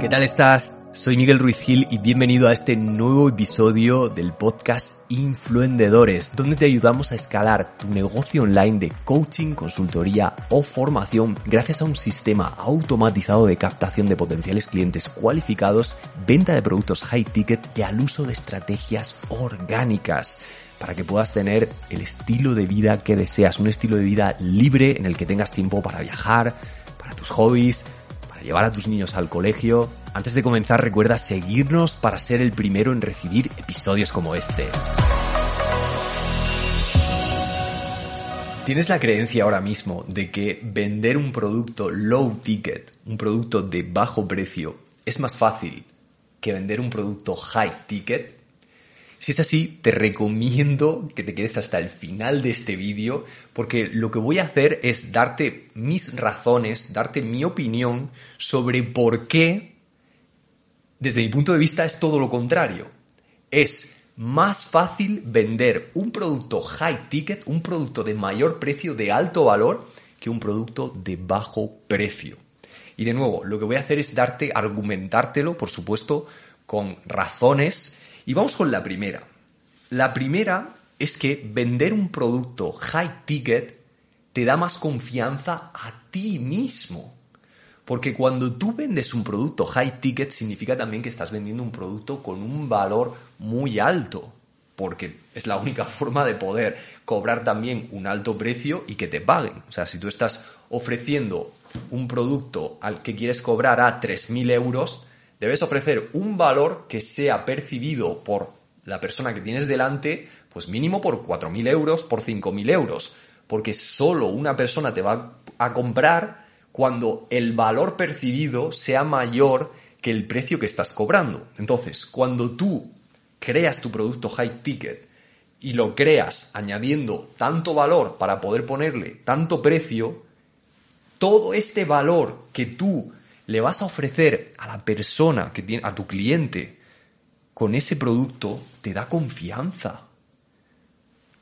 ¿Qué tal estás? Soy Miguel Ruiz Gil y bienvenido a este nuevo episodio del podcast Influendedores, donde te ayudamos a escalar tu negocio online de coaching, consultoría o formación gracias a un sistema automatizado de captación de potenciales clientes cualificados, venta de productos high ticket y al uso de estrategias orgánicas para que puedas tener el estilo de vida que deseas, un estilo de vida libre en el que tengas tiempo para viajar, para tus hobbies, para llevar a tus niños al colegio. Antes de comenzar recuerda seguirnos para ser el primero en recibir episodios como este. ¿Tienes la creencia ahora mismo de que vender un producto low ticket, un producto de bajo precio, es más fácil que vender un producto high ticket? Si es así, te recomiendo que te quedes hasta el final de este vídeo porque lo que voy a hacer es darte mis razones, darte mi opinión sobre por qué, desde mi punto de vista, es todo lo contrario. Es más fácil vender un producto high ticket, un producto de mayor precio, de alto valor, que un producto de bajo precio. Y de nuevo, lo que voy a hacer es darte, argumentártelo, por supuesto, con razones y vamos con la primera. La primera es que vender un producto high ticket te da más confianza a ti mismo. Porque cuando tú vendes un producto high ticket significa también que estás vendiendo un producto con un valor muy alto. Porque es la única forma de poder cobrar también un alto precio y que te paguen. O sea, si tú estás ofreciendo un producto al que quieres cobrar a 3.000 euros, debes ofrecer un valor que sea percibido por la persona que tienes delante, pues mínimo por 4.000 euros, por 5.000 euros, porque solo una persona te va a comprar cuando el valor percibido sea mayor que el precio que estás cobrando. Entonces, cuando tú creas tu producto high ticket y lo creas añadiendo tanto valor para poder ponerle tanto precio, todo este valor que tú le vas a ofrecer a la persona que tiene, a tu cliente, con ese producto, te da confianza.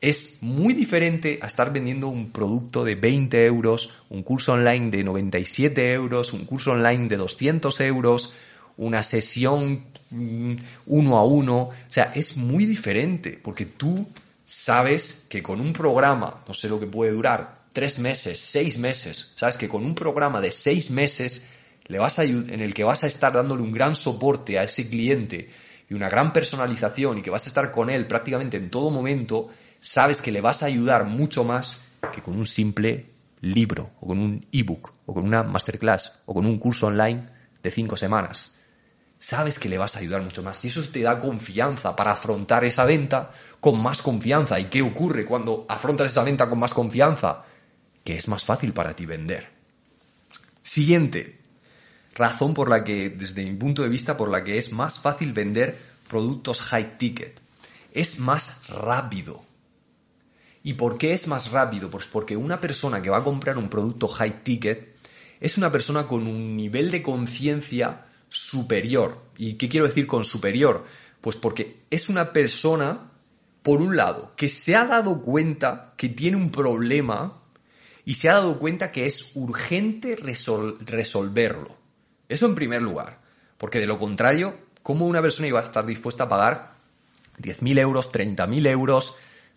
Es muy diferente a estar vendiendo un producto de 20 euros, un curso online de 97 euros, un curso online de 200 euros, una sesión mm, uno a uno. O sea, es muy diferente porque tú sabes que con un programa, no sé lo que puede durar, tres meses, seis meses, sabes que con un programa de seis meses le vas a, en el que vas a estar dándole un gran soporte a ese cliente y una gran personalización y que vas a estar con él prácticamente en todo momento, sabes que le vas a ayudar mucho más que con un simple libro o con un ebook o con una masterclass o con un curso online de cinco semanas. Sabes que le vas a ayudar mucho más y eso te da confianza para afrontar esa venta con más confianza. ¿Y qué ocurre cuando afrontas esa venta con más confianza? Que es más fácil para ti vender. Siguiente, razón por la que, desde mi punto de vista, por la que es más fácil vender productos high ticket. Es más rápido. ¿Y por qué es más rápido? Pues porque una persona que va a comprar un producto high ticket es una persona con un nivel de conciencia superior. ¿Y qué quiero decir con superior? Pues porque es una persona, por un lado, que se ha dado cuenta que tiene un problema y se ha dado cuenta que es urgente resolverlo. Eso en primer lugar. Porque de lo contrario, ¿cómo una persona iba a estar dispuesta a pagar 10.000 euros, 30.000 euros,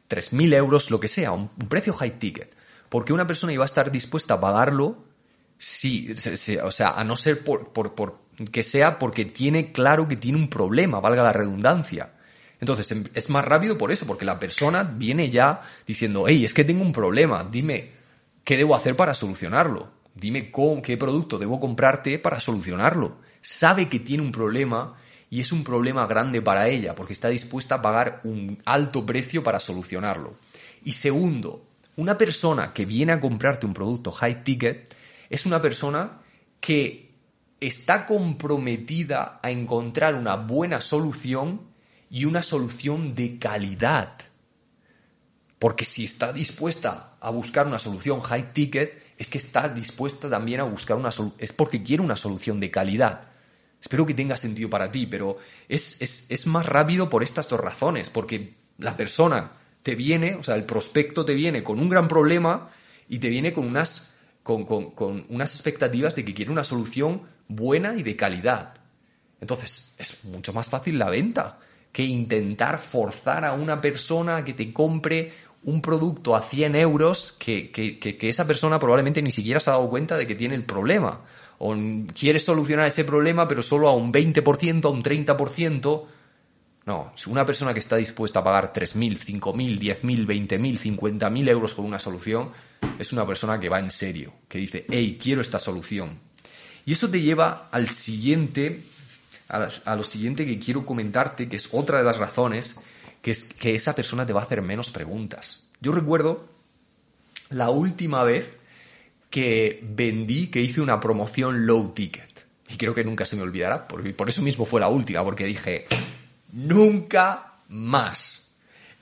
3.000 euros, lo que sea, un, precio high ticket? Porque una persona iba a estar dispuesta a pagarlo si, o sea, a no ser por, por, que sea porque tiene claro que tiene un problema, valga la redundancia. Entonces, em, es más rápido por eso, porque la persona viene ya diciendo, hey, es que tengo un problema, dime, ¿qué debo hacer para solucionarlo? Dime con qué producto debo comprarte para solucionarlo. Sabe que tiene un problema y es un problema grande para ella porque está dispuesta a pagar un alto precio para solucionarlo. Y segundo, una persona que viene a comprarte un producto high ticket es una persona que está comprometida a encontrar una buena solución y una solución de calidad. Porque si está dispuesta a buscar una solución high ticket, es que está dispuesta también a buscar una solución, es porque quiere una solución de calidad. Espero que tenga sentido para ti, pero es, es, más rápido por estas dos razones, porque la persona te viene, o sea, el prospecto te viene con un gran problema y te viene con unas, con, con, con unas expectativas de que quiere una solución buena y de calidad. Entonces, es mucho más fácil la venta que intentar forzar a una persona que te compre un producto a 100 euros que, que, que, esa persona probablemente ni siquiera se ha dado cuenta de que tiene el problema. O quiere solucionar ese problema, pero solo a un 20%, a un 30%. No, una persona que está dispuesta a pagar 3.000, 5.000, 10.000, 20.000, 50.000 euros por una solución, es una persona que va en serio, que dice, hey, quiero esta solución. Y eso te lleva al siguiente, a lo siguiente que quiero comentarte, que es otra de las razones que es que esa persona te va a hacer menos preguntas. Yo recuerdo la última vez que vendí, que hice una promoción low ticket. Y creo que nunca se me olvidará, porque por eso mismo fue la última, porque dije, nunca más.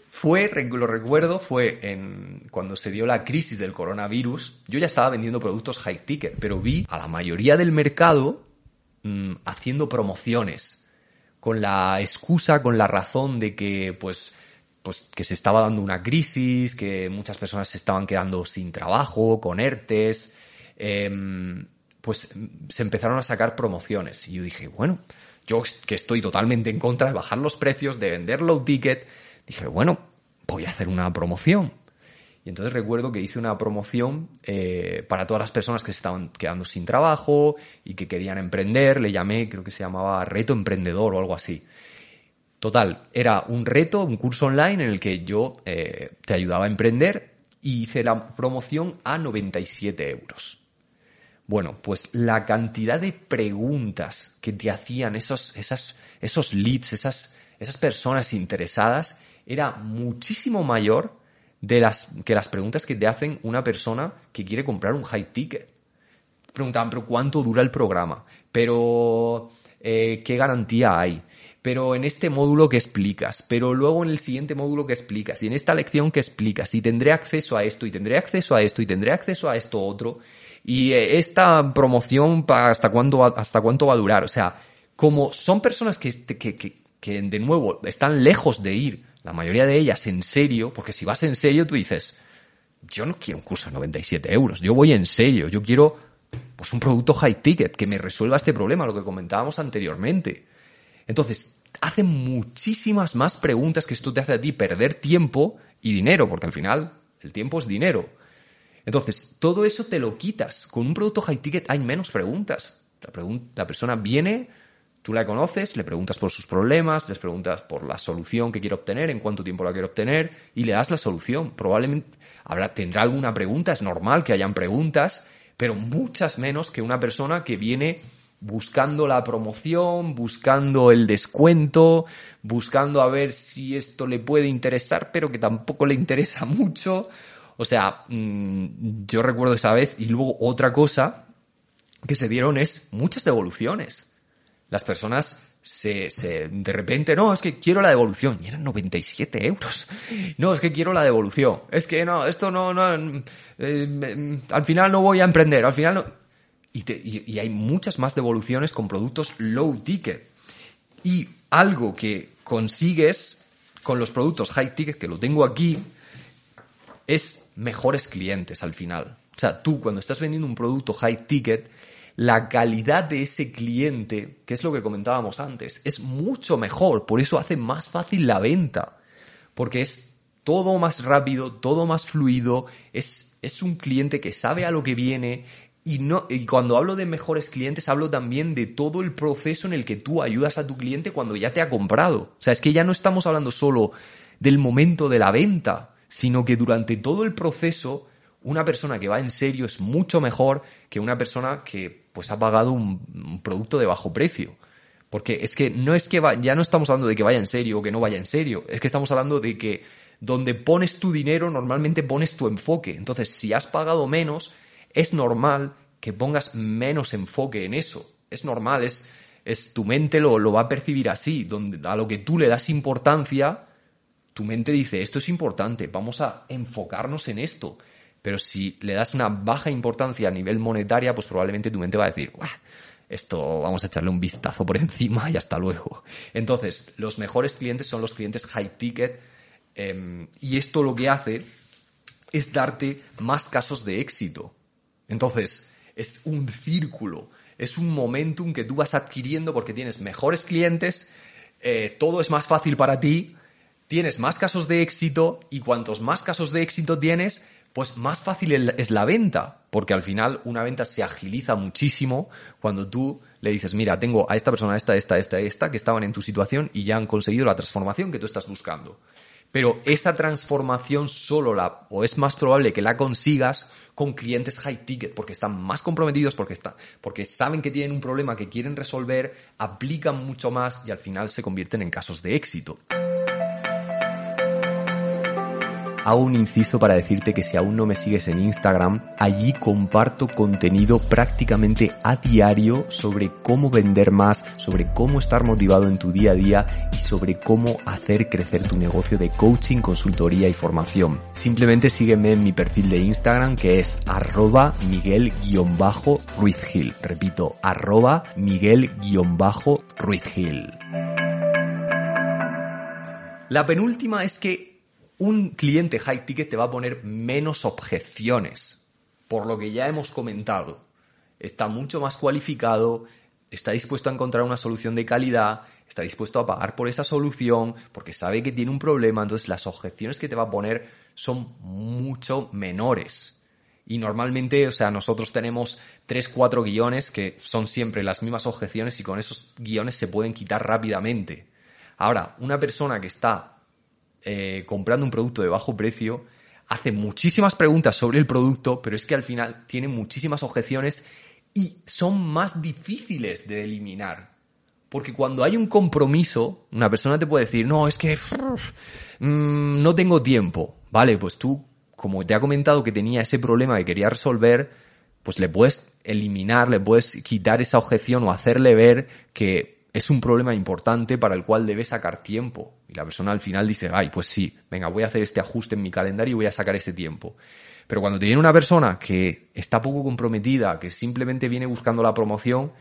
Fue, lo recuerdo, fue en, cuando se dio la crisis del coronavirus. Yo ya estaba vendiendo productos high ticket, pero vi a la mayoría del mercado mm, haciendo promociones con la excusa, con la razón de que, pues, pues, que se estaba dando una crisis, que muchas personas se estaban quedando sin trabajo, con ERTES, em, pues se empezaron a sacar promociones. Y yo dije, bueno, yo que estoy totalmente en contra de bajar los precios, de vender low ticket, dije, bueno, voy a hacer una promoción. Y entonces recuerdo que hice una promoción eh, para todas las personas que se estaban quedando sin trabajo y que querían emprender. Le llamé, creo que se llamaba Reto Emprendedor o algo así. Total, era un reto, un curso online en el que yo eh, te ayudaba a emprender y hice la promoción a 97 euros. Bueno, pues la cantidad de preguntas que te hacían esos, esas, esos leads, esas, esas personas interesadas, era muchísimo mayor de las, que las preguntas que te hacen una persona que quiere comprar un high ticket. Preguntaban, pero ¿cuánto dura el programa? Pero eh, ¿qué garantía hay? Pero en este módulo que explicas, pero luego en el siguiente módulo que explicas, y en esta lección que explicas, y tendré acceso a esto, y tendré acceso a esto, y tendré acceso a esto otro, y eh, esta promoción hasta cuánto hasta cuánto va a durar. O sea, como son personas que, que, que, que de nuevo están lejos de ir la mayoría de ellas en serio, porque si vas en serio tú dices, yo no quiero un curso de 97 euros, yo voy en serio, yo quiero pues un producto high ticket que me resuelva este problema, lo que comentábamos anteriormente. Entonces, hacen muchísimas más preguntas que esto te hace a ti perder tiempo y dinero, porque al final el tiempo es dinero. Entonces, todo eso te lo quitas. Con un producto high ticket hay menos preguntas. La persona viene, Tú la conoces, le preguntas por sus problemas, les preguntas por la solución que quiere obtener, en cuánto tiempo la quiere obtener y le das la solución. Probablemente habrá, tendrá alguna pregunta, es normal que hayan preguntas, pero muchas menos que una persona que viene buscando la promoción, buscando el descuento, buscando a ver si esto le puede interesar, pero que tampoco le interesa mucho. O sea, mm, yo recuerdo esa vez y luego otra cosa que se dieron es muchas devoluciones las personas se, se, de repente, no, es que quiero la devolución. Y eran 97 euros. No, es que quiero la devolución. Es que no, esto no, no, eh, al final no voy a emprender, al final no. Y, y, hay muchas más devoluciones con productos low ticket. Y algo que consigues con los productos high ticket, que lo tengo aquí, es mejores clientes al final. O sea, tú cuando estás vendiendo un producto high ticket, la calidad de ese cliente, que es lo que comentábamos antes, es mucho mejor, por eso hace más fácil la venta, porque es todo más rápido, todo más fluido, es, es un cliente que sabe a lo que viene, y, no, y cuando hablo de mejores clientes, hablo también de todo el proceso en el que tú ayudas a tu cliente cuando ya te ha comprado. O sea, es que ya no estamos hablando solo del momento de la venta, sino que durante todo el proceso, una persona que va en serio es mucho mejor que una persona que pues ha pagado un, producto de bajo precio. Porque es que no es que ya no estamos hablando de que vaya en serio o que no vaya en serio, es que estamos hablando de que donde pones tu dinero normalmente pones tu enfoque. Entonces, si has pagado menos, es normal que pongas menos enfoque en eso. Es normal, es, es tu mente lo, lo va a percibir así. Donde, a lo que tú le das importancia, tu mente dice, esto es importante, vamos a enfocarnos en esto. Pero si le das una baja importancia a nivel monetaria, pues probablemente tu mente va a decir, esto vamos a echarle un vistazo por encima y hasta luego. Entonces, los mejores clientes son los clientes high ticket em, y esto lo que hace es darte más casos de éxito. Entonces, es un círculo. es un momentum que tú vas adquiriendo porque tienes mejores clientes, eh, todo es más fácil para ti, tienes más casos de éxito y cuantos más casos de éxito tienes, pues más fácil es la venta, porque al final una venta se agiliza muchísimo cuando tú le dices, mira, tengo a esta persona, esta, esta, esta, esta, que estaban en tu situación y ya han conseguido la transformación que tú estás buscando. Pero esa transformación solo la, o es más probable que la consigas con clientes high ticket, porque están más comprometidos, porque, está, porque saben que tienen un problema que quieren resolver, aplican mucho más y al final se convierten en casos de éxito. Hago un inciso para decirte que si aún no me sigues en Instagram, allí comparto contenido prácticamente a diario sobre cómo vender más, sobre cómo estar motivado en tu día a día y sobre cómo hacer crecer tu negocio de coaching, consultoría y formación. Simplemente sígueme en mi perfil de Instagram que es arroba miguel-ruizgil. Repito, arroba miguel-ruizgil. La penúltima es que un cliente high ticket te va a poner menos objeciones, por lo que ya hemos comentado. Está mucho más cualificado, está dispuesto a encontrar una solución de calidad, está dispuesto a pagar por esa solución, porque sabe que tiene un problema, entonces las objeciones que te va a poner son mucho menores. Y normalmente, o sea, nosotros tenemos tres, cuatro guiones que son siempre las mismas objeciones y con esos guiones se pueden quitar rápidamente. Ahora, una persona que está eh, comprando un producto de bajo precio, hace muchísimas preguntas sobre el producto, pero es que al final tiene muchísimas objeciones y son más difíciles de eliminar. Porque cuando hay un compromiso, una persona te puede decir, no, es que mm, no tengo tiempo. Vale, pues tú, como te ha comentado que tenía ese problema que quería resolver, pues le puedes eliminar, le puedes quitar esa objeción o hacerle ver que es un problema importante para el cual debe sacar tiempo. Y la persona al final dice, ay, pues sí, venga, voy a hacer este ajuste en mi calendario y voy a sacar ese tiempo. Pero cuando te viene una persona que está poco comprometida, que simplemente viene buscando la promoción,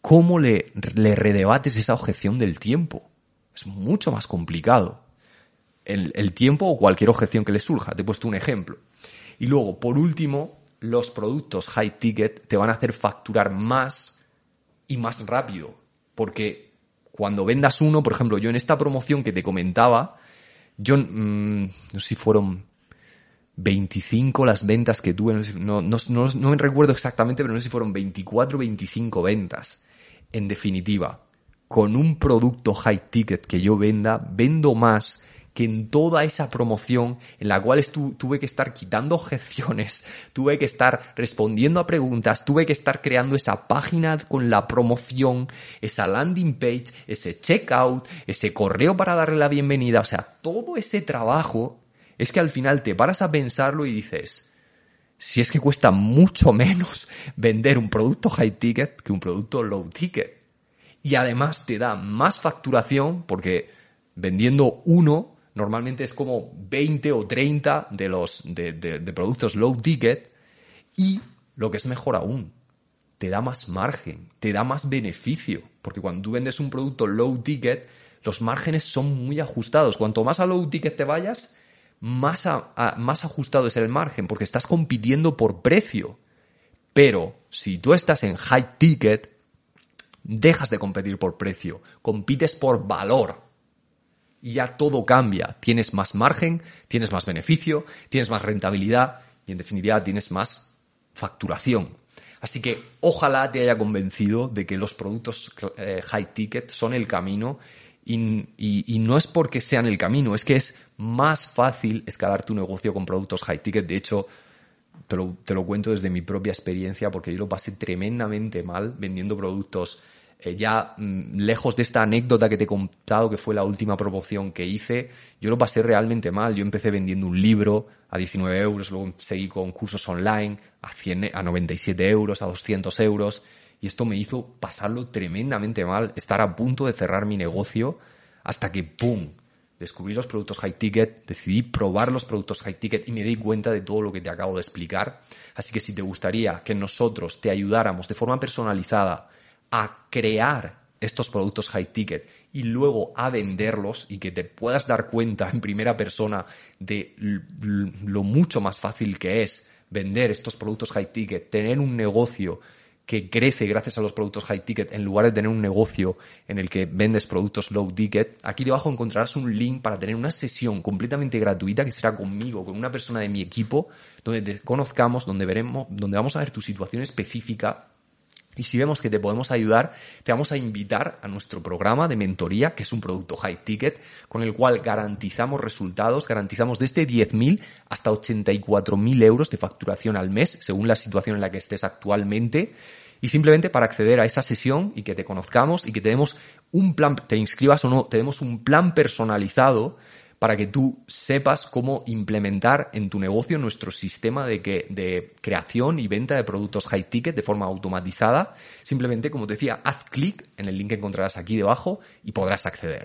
¿cómo le, le redebates esa objeción del tiempo? Es mucho más complicado. El, el tiempo o cualquier objeción que le surja. Te he puesto un ejemplo. Y luego, por último, los productos high ticket te van a hacer facturar más y más rápido porque cuando vendas uno, por ejemplo, yo en esta promoción que te comentaba, yo mm, no sé si fueron 25 las ventas que tuve, no, no, no, me recuerdo exactamente, pero no sé si fueron 24 o 25 ventas. En definitiva, con un producto high ticket que yo venda, vendo más que en toda esa promoción en la cual tuve que estar quitando objeciones, tuve que estar respondiendo a preguntas, tuve que estar creando esa página con la promoción, esa landing page, ese checkout, ese correo para darle la bienvenida, o sea, todo ese trabajo es que al final te paras a pensarlo y dices, si es que cuesta mucho menos vender un producto high ticket que un producto low ticket. Y además te da más facturación porque vendiendo uno normalmente es como 20 o 30 de los de, productos low ticket y lo que es mejor aún, te da más margen, te da más beneficio, porque cuando tú vendes un producto low ticket, los márgenes son muy ajustados. Cuanto más a low ticket te vayas, más, más ajustado es el margen, porque estás compitiendo por precio. Pero si tú estás en high ticket, dejas de competir por precio, compites por valor ya todo cambia. Tienes más margen, tienes más beneficio, tienes más rentabilidad y en definitiva tienes más facturación. Así que ojalá te haya convencido de que los productos eh, high ticket son el camino y, no es porque sean el camino, es que es más fácil escalar tu negocio con productos high ticket. De hecho, te lo, te lo cuento desde mi propia experiencia porque yo lo pasé tremendamente mal vendiendo productos ya mm, lejos de esta anécdota que te he contado, que fue la última promoción que hice, yo lo pasé realmente mal. Yo empecé vendiendo un libro a 19 euros, luego seguí con cursos online a, 100, a 97 euros, a 200 euros, y esto me hizo pasarlo tremendamente mal, estar a punto de cerrar mi negocio, hasta que ¡pum! Descubrí los productos high ticket, decidí probar los productos high ticket y me di cuenta de todo lo que te acabo de explicar. Así que si te gustaría que nosotros te ayudáramos de forma personalizada a crear estos productos high ticket y luego a venderlos y que te puedas dar cuenta en primera persona de lo mucho más fácil que es vender estos productos high ticket, tener un negocio que crece gracias a los productos high ticket en lugar de tener un negocio en el que vendes productos low ticket, aquí debajo encontrarás un link para tener una sesión completamente gratuita que será conmigo, con una persona de mi equipo, donde te conozcamos, donde veremos, donde vamos a ver tu situación específica y si vemos que te podemos ayudar, te vamos a invitar a nuestro programa de mentoría, que es un producto high ticket, con el cual garantizamos resultados, garantizamos desde 10.000 hasta 84.000 euros de facturación al mes, según la situación en la que estés actualmente. Y simplemente para acceder a esa sesión y que te conozcamos y que te demos un plan, te inscribas o no, te demos un plan personalizado para que tú sepas cómo implementar en tu negocio nuestro sistema de, que, de creación y venta de productos high ticket de forma automatizada. Simplemente, como te decía, haz clic en el link que encontrarás aquí debajo y podrás acceder.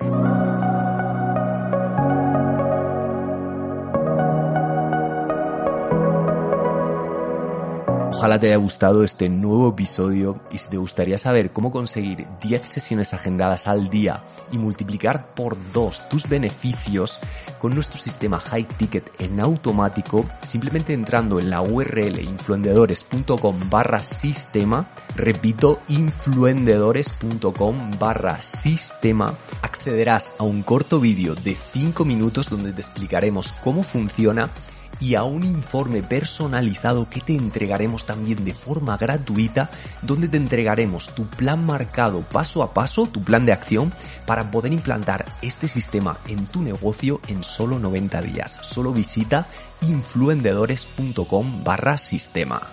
Ojalá te haya gustado este nuevo episodio y si te gustaría saber cómo conseguir 10 sesiones agendadas al día y multiplicar por 2 tus beneficios con nuestro sistema High Ticket en automático, simplemente entrando en la URL influendedores.com barra sistema, repito, influendedores.com barra sistema, accederás a un corto vídeo de 5 minutos donde te explicaremos cómo funciona y a un informe personalizado que te entregaremos también de forma gratuita, donde te entregaremos tu plan marcado paso a paso, tu plan de acción, para poder implantar este sistema en tu negocio en solo 90 días. Solo visita influendedores.com barra sistema.